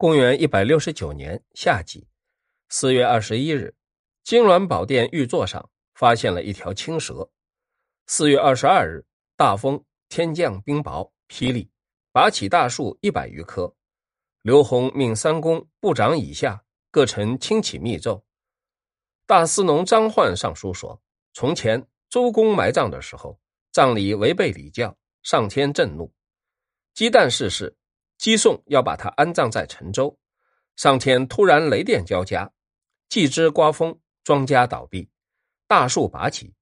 公元一百六十九年夏季四月二十一日，金銮宝殿玉座上发现了一条青蛇。四月二十二日，大风，天降冰雹、霹雳，拔起大树一百余棵。刘宏命三公、部长以下各臣轻启密奏。大司农张焕上书说：从前周公埋葬的时候，葬礼违背礼教，上天震怒，鸡蛋逝世。姬宋要把他安葬在陈州，上天突然雷电交加，既之刮风，庄稼倒闭，大树拔起，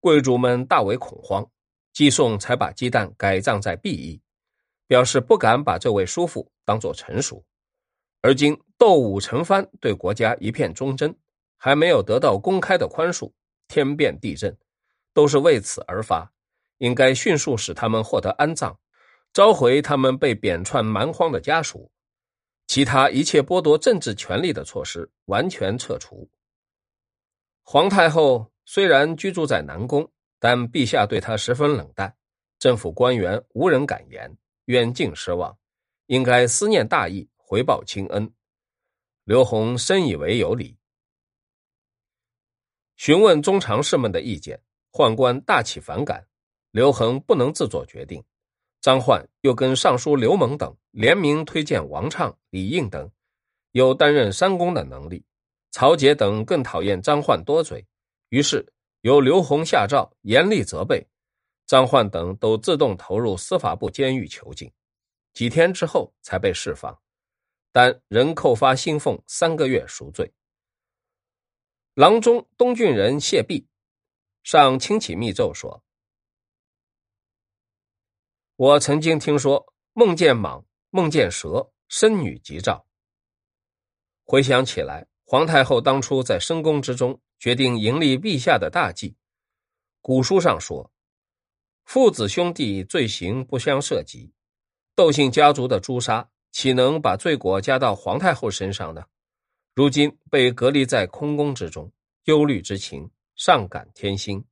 贵族们大为恐慌。姬宋才把鸡蛋改葬在毕邑，表示不敢把这位叔父当作臣属。而今窦武、陈蕃对国家一片忠贞，还没有得到公开的宽恕，天变地震，都是为此而发，应该迅速使他们获得安葬。召回他们被贬窜蛮荒的家属，其他一切剥夺政治权利的措施完全撤除。皇太后虽然居住在南宫，但陛下对她十分冷淡，政府官员无人敢言，远近失望，应该思念大义，回报亲恩。刘宏深以为有理，询问中常侍们的意见，宦官大起反感，刘恒不能自作决定。张焕又跟尚书刘蒙等联名推荐王畅、李应等，有担任三公的能力。曹节等更讨厌张焕多嘴，于是由刘宏下诏严厉责备。张焕等都自动投入司法部监狱囚禁，几天之后才被释放，但仍扣发薪俸三个月赎罪。郎中东郡人谢弼上亲启密奏说。我曾经听说梦见蟒，梦见蛇，生女吉兆。回想起来，皇太后当初在深宫之中决定迎立陛下的大计，古书上说，父子兄弟罪行不相涉及，窦姓家族的诛杀岂能把罪过加到皇太后身上呢？如今被隔离在空宫之中，忧虑之情上感天心。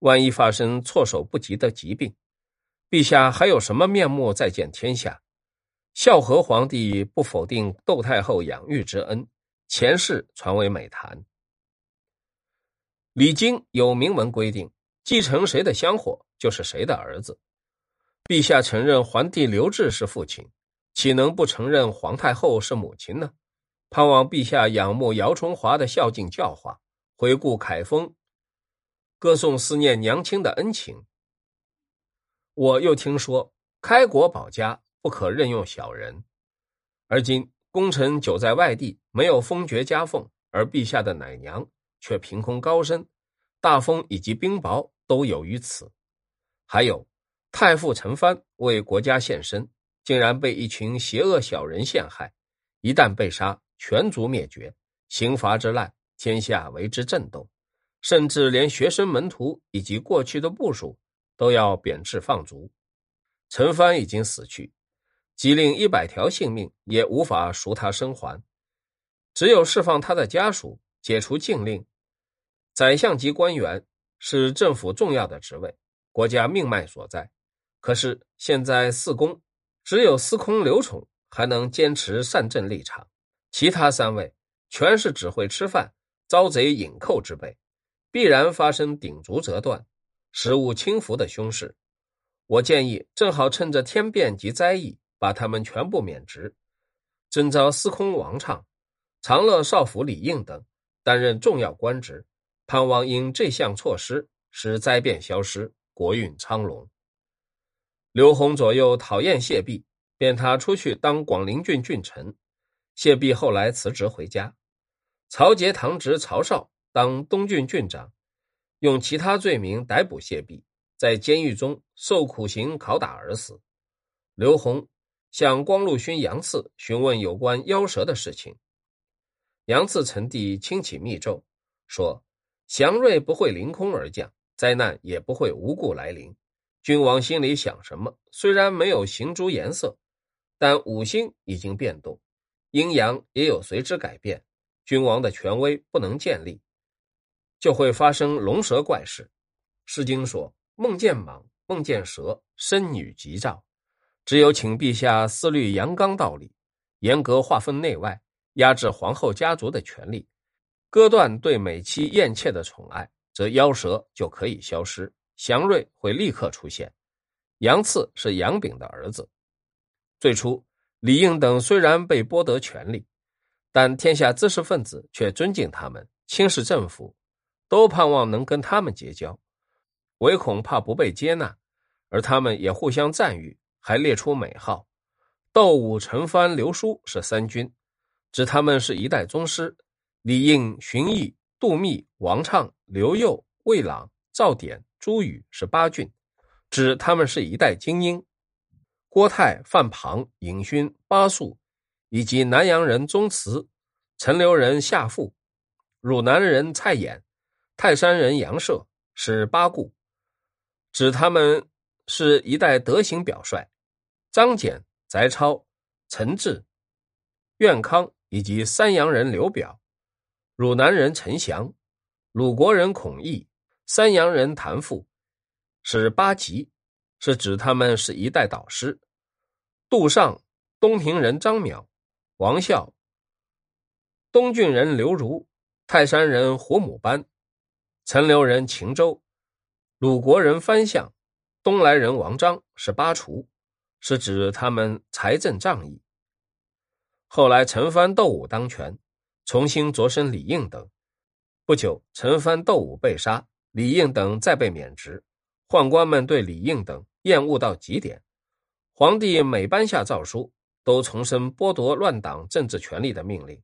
万一发生措手不及的疾病。陛下还有什么面目再见天下？孝和皇帝不否定窦太后养育之恩，前世传为美谈。礼经有明文规定，继承谁的香火就是谁的儿子。陛下承认皇帝刘志是父亲，岂能不承认皇太后是母亲呢？盼望陛下仰慕姚崇华的孝敬教化，回顾凯丰，歌颂思念娘亲的恩情。我又听说，开国保家不可任用小人，而今功臣久在外地，没有封爵加俸，而陛下的奶娘却凭空高升，大风以及冰雹都有于此。还有太傅陈蕃为国家献身，竟然被一群邪恶小人陷害，一旦被杀，全族灭绝，刑罚之滥，天下为之震动，甚至连学生门徒以及过去的部属。都要贬斥放逐，陈蕃已经死去，即令一百条性命也无法赎他生还，只有释放他的家属，解除禁令。宰相级官员是政府重要的职位，国家命脉所在。可是现在四公只有司空刘宠还能坚持善政立场，其他三位全是只会吃饭、遭贼引寇之辈，必然发生鼎足折断。食物轻浮的凶事，我建议正好趁着天变及灾异，把他们全部免职，征召司空王畅、长乐少府李应等担任重要官职，盼望因这项措施使灾变消失，国运昌隆。刘宏左右讨厌谢弼，便他出去当广陵郡郡丞。谢弼后来辞职回家，曹节堂侄曹绍当东郡郡长。用其他罪名逮捕谢弼，在监狱中受苦刑拷打而死。刘宏向光禄勋杨赐询问有关妖蛇的事情，杨赐臣弟轻启密奏说：“祥瑞不会凌空而降，灾难也不会无故来临。君王心里想什么，虽然没有行诸颜色，但五星已经变动，阴阳也有随之改变。君王的权威不能建立。”就会发生龙蛇怪事，《诗经》说：“梦见蟒，梦见蛇，生女吉兆。”只有请陛下思虑阳刚道理，严格划分内外，压制皇后家族的权利，割断对美妻艳妾的宠爱，则妖蛇就可以消失，祥瑞会立刻出现。杨赐是杨炳的儿子。最初，李应等虽然被剥夺权力，但天下知识分子却尊敬他们，轻视政府，都盼望能跟他们结交，唯恐怕不被接纳，而他们也互相赞誉，还列出美号。窦武、陈蕃、刘叔是三军，指他们是一代宗师；李应、荀彧、杜密、王畅、刘佑、魏朗、赵典、朱宇是八郡，指他们是一代精英；郭泰、范庞、尹勋、巴素，以及南阳人宗祠、陈留人夏父、汝南人蔡琰、泰山人杨涉是八顾，指他们是一代德行表率；张俭。翟超、陈志、苑康以及三阳人刘表、汝南人陈祥、鲁国人孔毅、三阳人谭父，是八吉，是指他们是一代导师。杜尚、东平人张邈、王孝、东郡人刘如、泰山人胡母班、陈留人秦州、鲁国人范相、东来人王章，是八厨。是指他们财政仗义。后来陈蕃、窦武当权，重新擢升李应等。不久，陈蕃、窦武被杀，李应等再被免职。宦官们对李应等厌恶到极点。皇帝每颁下诏书，都重申剥夺乱党政治权力的命令。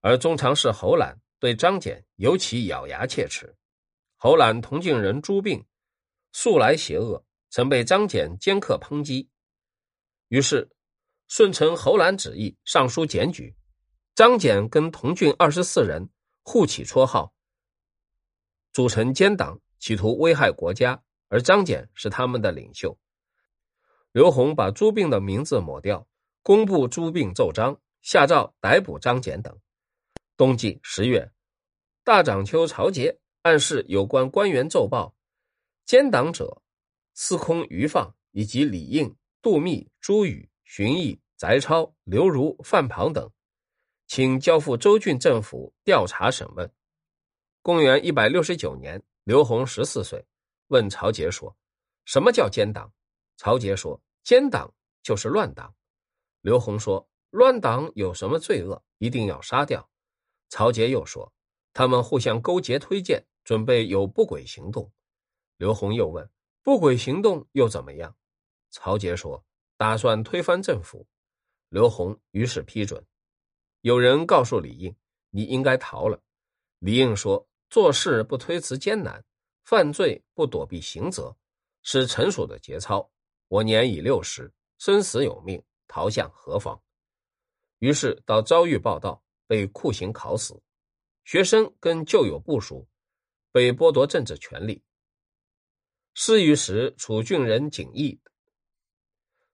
而中常侍侯览对张俭尤其咬牙切齿。侯览同郡人朱病，素来邪恶，曾被张俭尖刻抨击。于是，顺承侯览旨意，上书检举张俭跟同郡二十四人互起绰号，组成奸党，企图危害国家。而张俭是他们的领袖。刘宏把朱病的名字抹掉，公布朱病奏章，下诏逮捕张俭等。冬季十月，大长秋曹节暗示有关官员奏报，奸党者司空于放以及李应。杜密、朱宇、荀彧、翟超、刘如、范庞等，请交付州郡政府调查审问。公元一百六十九年，刘宏十四岁，问曹节说：“什么叫奸党？”曹节说：“奸党就是乱党。”刘宏说：“乱党有什么罪恶，一定要杀掉？”曹节又说：“他们互相勾结推荐，准备有不轨行动。”刘宏又问：“不轨行动又怎么样？”曹杰说：“打算推翻政府。”刘宏于是批准。有人告诉李应：“你应该逃了。”李应说：“做事不推辞艰难，犯罪不躲避刑责，是成熟的节操。我年已六十，生死有命，逃向何方？”于是到遭遇报道，被酷刑烤死。学生跟旧有部属，被剥夺政治权利。失于时，楚郡人景义。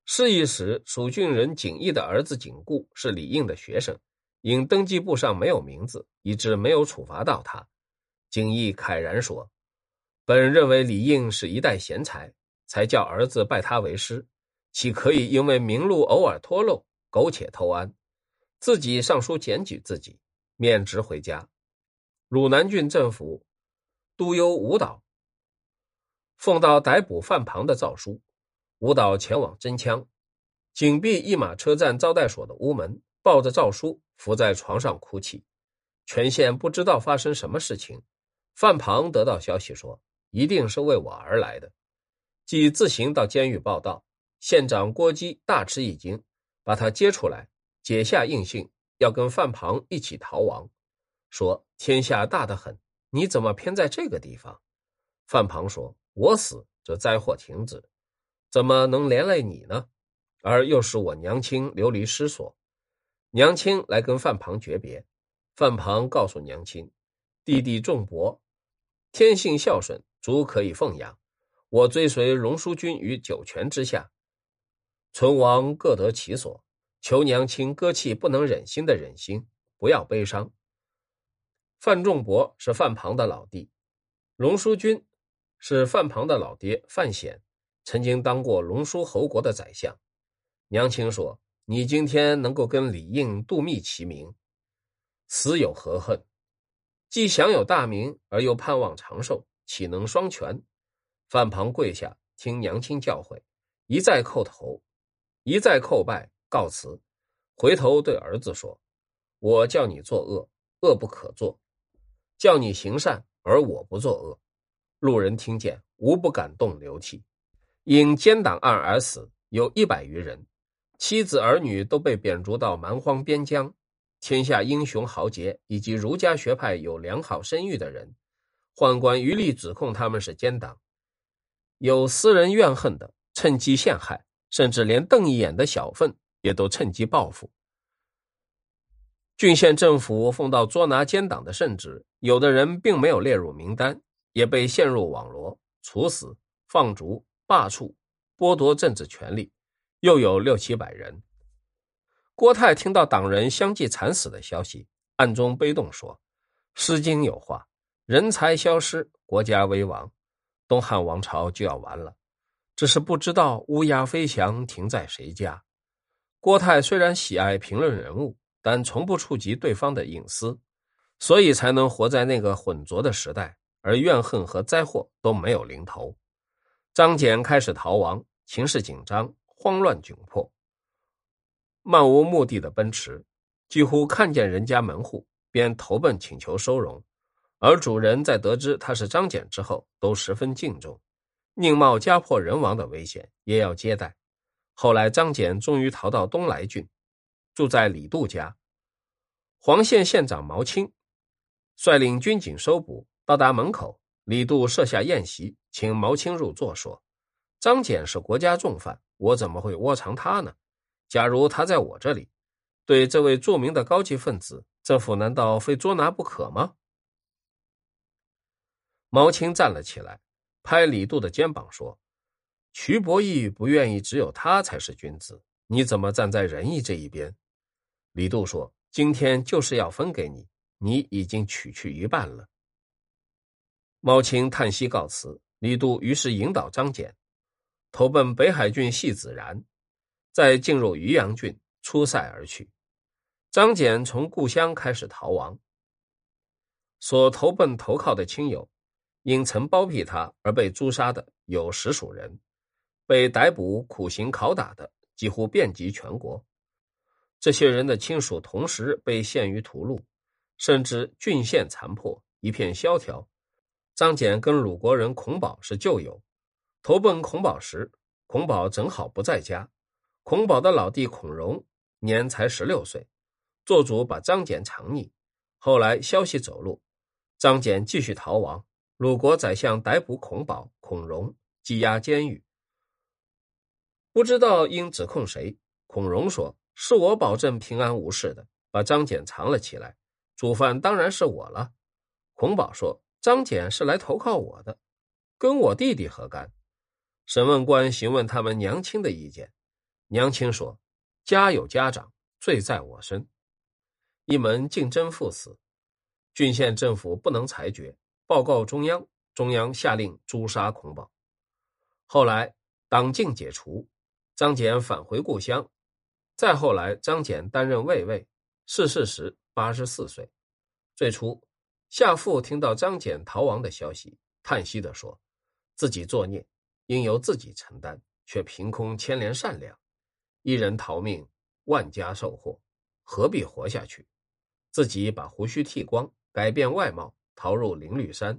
是一时，楚郡人景义的儿子景固是李应的学生，因登记簿上没有名字，以致没有处罚到他。景义慨然说：“本认为李应是一代贤才，才叫儿子拜他为师，岂可以因为名禄偶尔脱漏，苟且偷安？自己上书检举自己，免职回家。汝南郡政府都邮吴导，奉到逮捕范庞的诏书。”吴导前往真枪，紧闭一马车站招待所的屋门，抱着诏书伏在床上哭泣。全县不知道发生什么事情。范庞得到消息说，一定是为我而来的，即自行到监狱报道。县长郭基大吃一惊，把他接出来，解下印信，要跟范庞一起逃亡。说天下大得很，你怎么偏在这个地方？范庞说：“我死，这灾祸停止。”怎么能连累你呢？而又使我娘亲流离失所，娘亲来跟范庞诀别。范庞告诉娘亲：“弟弟仲伯，天性孝顺，足可以奉养。我追随荣叔君于九泉之下，存亡各得其所。求娘亲割弃不能忍心的忍心，不要悲伤。”范仲伯是范庞的老弟，龙叔君是范庞的老爹范显。曾经当过龙叔侯国的宰相，娘亲说：“你今天能够跟李应、杜密齐名，死有何恨？既享有大名，而又盼望长寿，岂能双全？范庞跪下，听娘亲教诲，一再叩头，一再叩拜，告辞。回头对儿子说：“我叫你作恶，恶不可作；叫你行善，而我不作恶。”路人听见，无不感动流涕。因奸党案而死，有一百余人。妻子儿女都被贬逐到蛮荒边疆，天下英雄豪杰以及儒家学派有良好声誉的人，宦官余力指控他们是奸党；有私人怨恨的，趁机陷害，甚至连瞪一眼的小愤也都趁机报复。郡县政府奉到捉拿奸党的圣旨，有的人并没有列入名单，也被陷入网罗、处死、放逐、罢黜、剥夺政治权利。又有六七百人。郭泰听到党人相继惨死的消息，暗中悲动，说：“《诗经》有话，人才消失，国家危亡，东汉王朝就要完了。只是不知道乌鸦飞翔停在谁家。”郭泰虽然喜爱评论人物，但从不触及对方的隐私，所以才能活在那个混浊的时代，而怨恨和灾祸都没有临头。张俭开始逃亡，情势紧张。慌乱窘迫，漫无目的的奔驰，几乎看见人家门户便投奔请求收容，而主人在得知他是张俭之后，都十分敬重，宁冒家破人亡的危险也要接待。后来张俭终于逃到东来郡，住在李杜家。黄县县长毛青率领军警搜捕，到达门口，李杜设下宴席，请毛青入座，说：“张俭是国家重犯。”我怎么会窝藏他呢？假如他在我这里，对这位著名的高级分子，政府难道非捉拿不可吗？毛青站了起来，拍李杜的肩膀说：“瞿伯义不愿意只有他才是君子，你怎么站在仁义这一边？”李杜说：“今天就是要分给你，你已经取去一半了。”猫青叹息告辞，李杜于是引导张俭。投奔北海郡戏子然，再进入渔阳郡出塞而去。张俭从故乡开始逃亡，所投奔投靠的亲友，因曾包庇他而被诛杀的有十数人，被逮捕苦刑拷打的几乎遍及全国。这些人的亲属同时被陷于屠戮，甚至郡县残破，一片萧条。张俭跟鲁国人孔宝是旧友。投奔孔宝时，孔宝正好不在家。孔宝的老弟孔融年才十六岁，做主把张俭藏匿。后来消息走漏，张俭继续逃亡。鲁国宰相逮捕孔宝、孔融，羁押监狱。不知道应指控谁。孔融说：“是我保证平安无事的，把张俭藏了起来。主犯当然是我了。”孔宝说：“张俭是来投靠我的，跟我弟弟何干？”审问官询问他们娘亲的意见，娘亲说：“家有家长，罪在我身。”一门竞争赴死，郡县政府不能裁决，报告中央，中央下令诛杀孔宝。后来党禁解除，张俭返回故乡。再后来，张俭担任卫尉，逝世时八十四岁。最初，夏父听到张俭逃亡的消息，叹息地说：“自己作孽。”应由自己承担，却凭空牵连善良，一人逃命，万家受祸，何必活下去？自己把胡须剃光，改变外貌，逃入灵律山，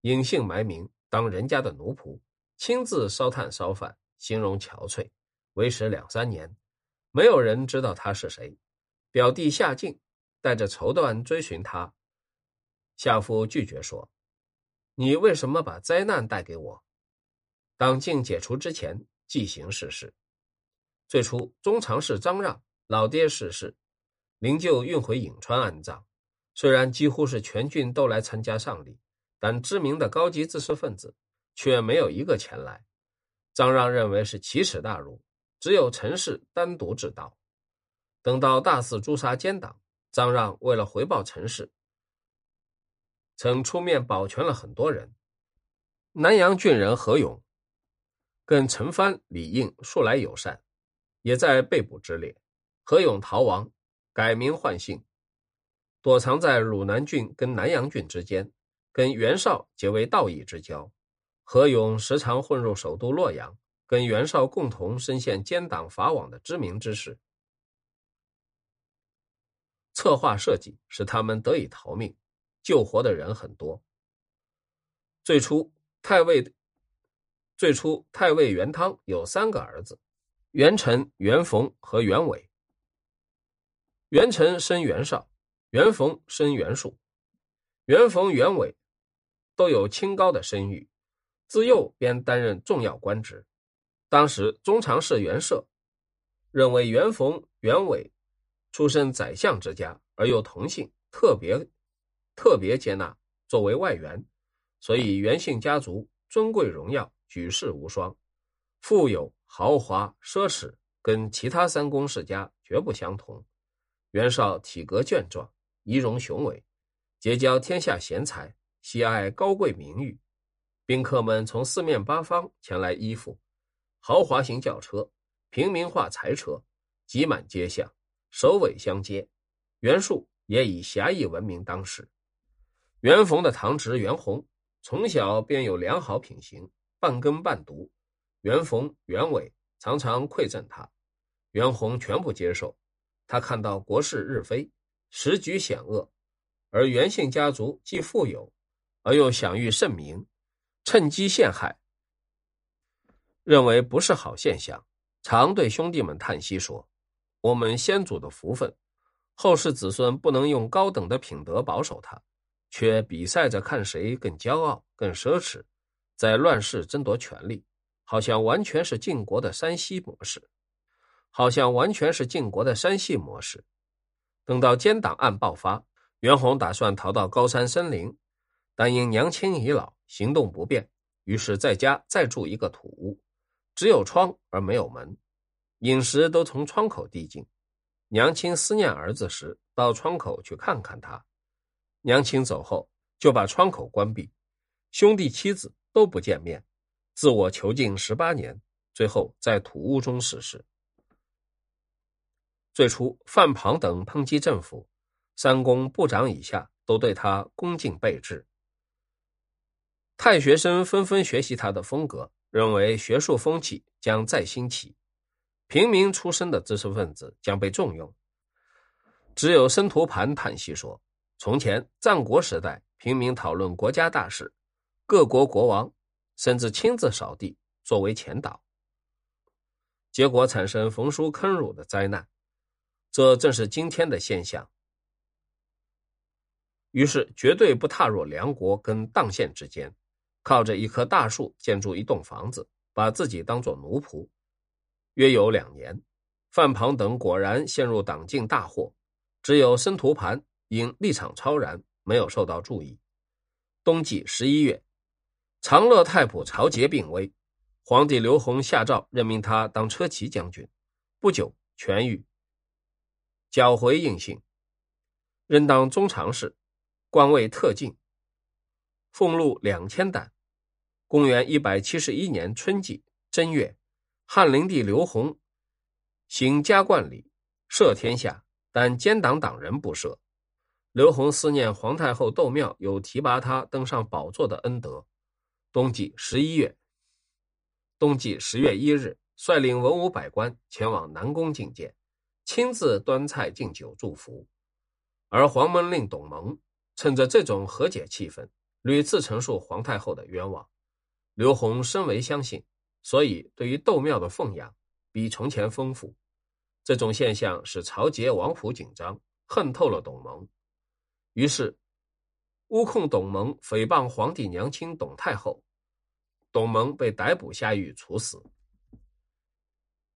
隐姓埋名，当人家的奴仆，亲自烧炭烧饭，形容憔悴，为时两三年，没有人知道他是谁。表弟夏敬带着绸缎追寻他，夏父拒绝说：“你为什么把灾难带给我？”党禁解除之前，即行逝世。最初，中常侍张让老爹逝世，灵柩运回颍川安葬。虽然几乎是全郡都来参加丧礼，但知名的高级知识分子却没有一个前来。张让认为是奇耻大辱，只有陈氏单独致道。等到大肆诛杀奸党，张让为了回报陈氏，曾出面保全了很多人。南阳郡人何勇。跟陈蕃、李应素来友善，也在被捕之列。何勇逃亡，改名换姓，躲藏在汝南郡跟南阳郡之间，跟袁绍结为道义之交。何勇时常混入首都洛阳，跟袁绍共同深陷奸党法网的知名之士。策划设计使他们得以逃命，救活的人很多。最初，太尉最初太尉袁汤有三个儿子：袁臣、袁逢和袁伟。袁臣生袁绍，袁逢生袁术，袁逢、袁伟都有清高的声誉，自幼便担任重要官职。当时中常侍袁绍认为袁逢、袁伟出身宰相之家，而又同姓，特别特别接纳作为外援，所以袁姓家族尊贵荣耀，举世无双，富有豪华奢侈，跟其他三公世家绝不相同。袁绍体格健壮，仪容雄伟，结交天下贤才，喜爱高贵名誉。宾客们从四面八方前来依附，豪华型轿车、平民化柴车挤满街巷，首尾相接。袁术也以侠义闻名当时。袁逢的堂侄袁弘从小便有良好品行，半耕半读。袁逢、袁伟常常馈赠他，袁弘全部接受。他看到国势日非，时局险恶，而袁姓家族既富有，而又享誉盛名，趁机陷害，认为不是好现象，常对兄弟们叹息说：“我们先祖的福分，后世子孙不能用高等的品德保守他，却比赛着看谁更骄傲、更奢侈，在乱世争夺权力，好像完全是晋国的山西模式。”好像完全是晋国的山系模式。等到奸党案爆发，袁弘打算逃到高山森林，但因娘亲已老，行动不便，于是在家再住一个土屋，只有窗而没有门，饮食都从窗口递进。娘亲思念儿子时，到窗口去看看他。娘亲走后，就把窗口关闭，兄弟妻子都不见面，自我囚禁十八年，最后在土屋中逝世。最初，范庞等抨击政府，三公部长以下都对他恭敬备至。太学生纷纷学习他的风格，认为学术风气将再兴起，平民出身的知识分子将被重用。只有申屠盘叹息说：“从前战国时代，平民讨论国家大事，各国国王甚至亲自扫地作为前导，结果产生焚书坑儒的灾难。”这正是今天的现象。于是，绝对不踏入梁国跟砀县之间，靠着一棵大树建筑一栋房子，把自己当做奴仆。约有两年，范庞等果然陷入党禁大祸，只有申屠盘因立场超然，没有受到注意。冬季十一月，长乐太仆曹节病危，皇帝刘弘下诏任命他当车骑将军，不久痊愈。缴回印信，任当中常侍，官位特进，俸禄两千担。公元一百七十一年春季正月，汉灵帝刘弘行加冠礼，赦天下，但奸党党人不赦。刘弘思念皇太后窦庙有提拔他登上宝座的恩德，冬季十一月，冬季十月一日，率领文武百官前往南宫觐见。亲自端菜敬酒祝福，而黄门令董蒙趁着这种和解气氛，屡次陈述皇太后的冤枉。刘弘深为相信，所以对于窦庙的奉养比从前丰富。这种现象使曹节、王甫紧张，恨透了董蒙，于是诬控董蒙诽谤皇帝娘亲董太后。董蒙被逮捕下狱，处死。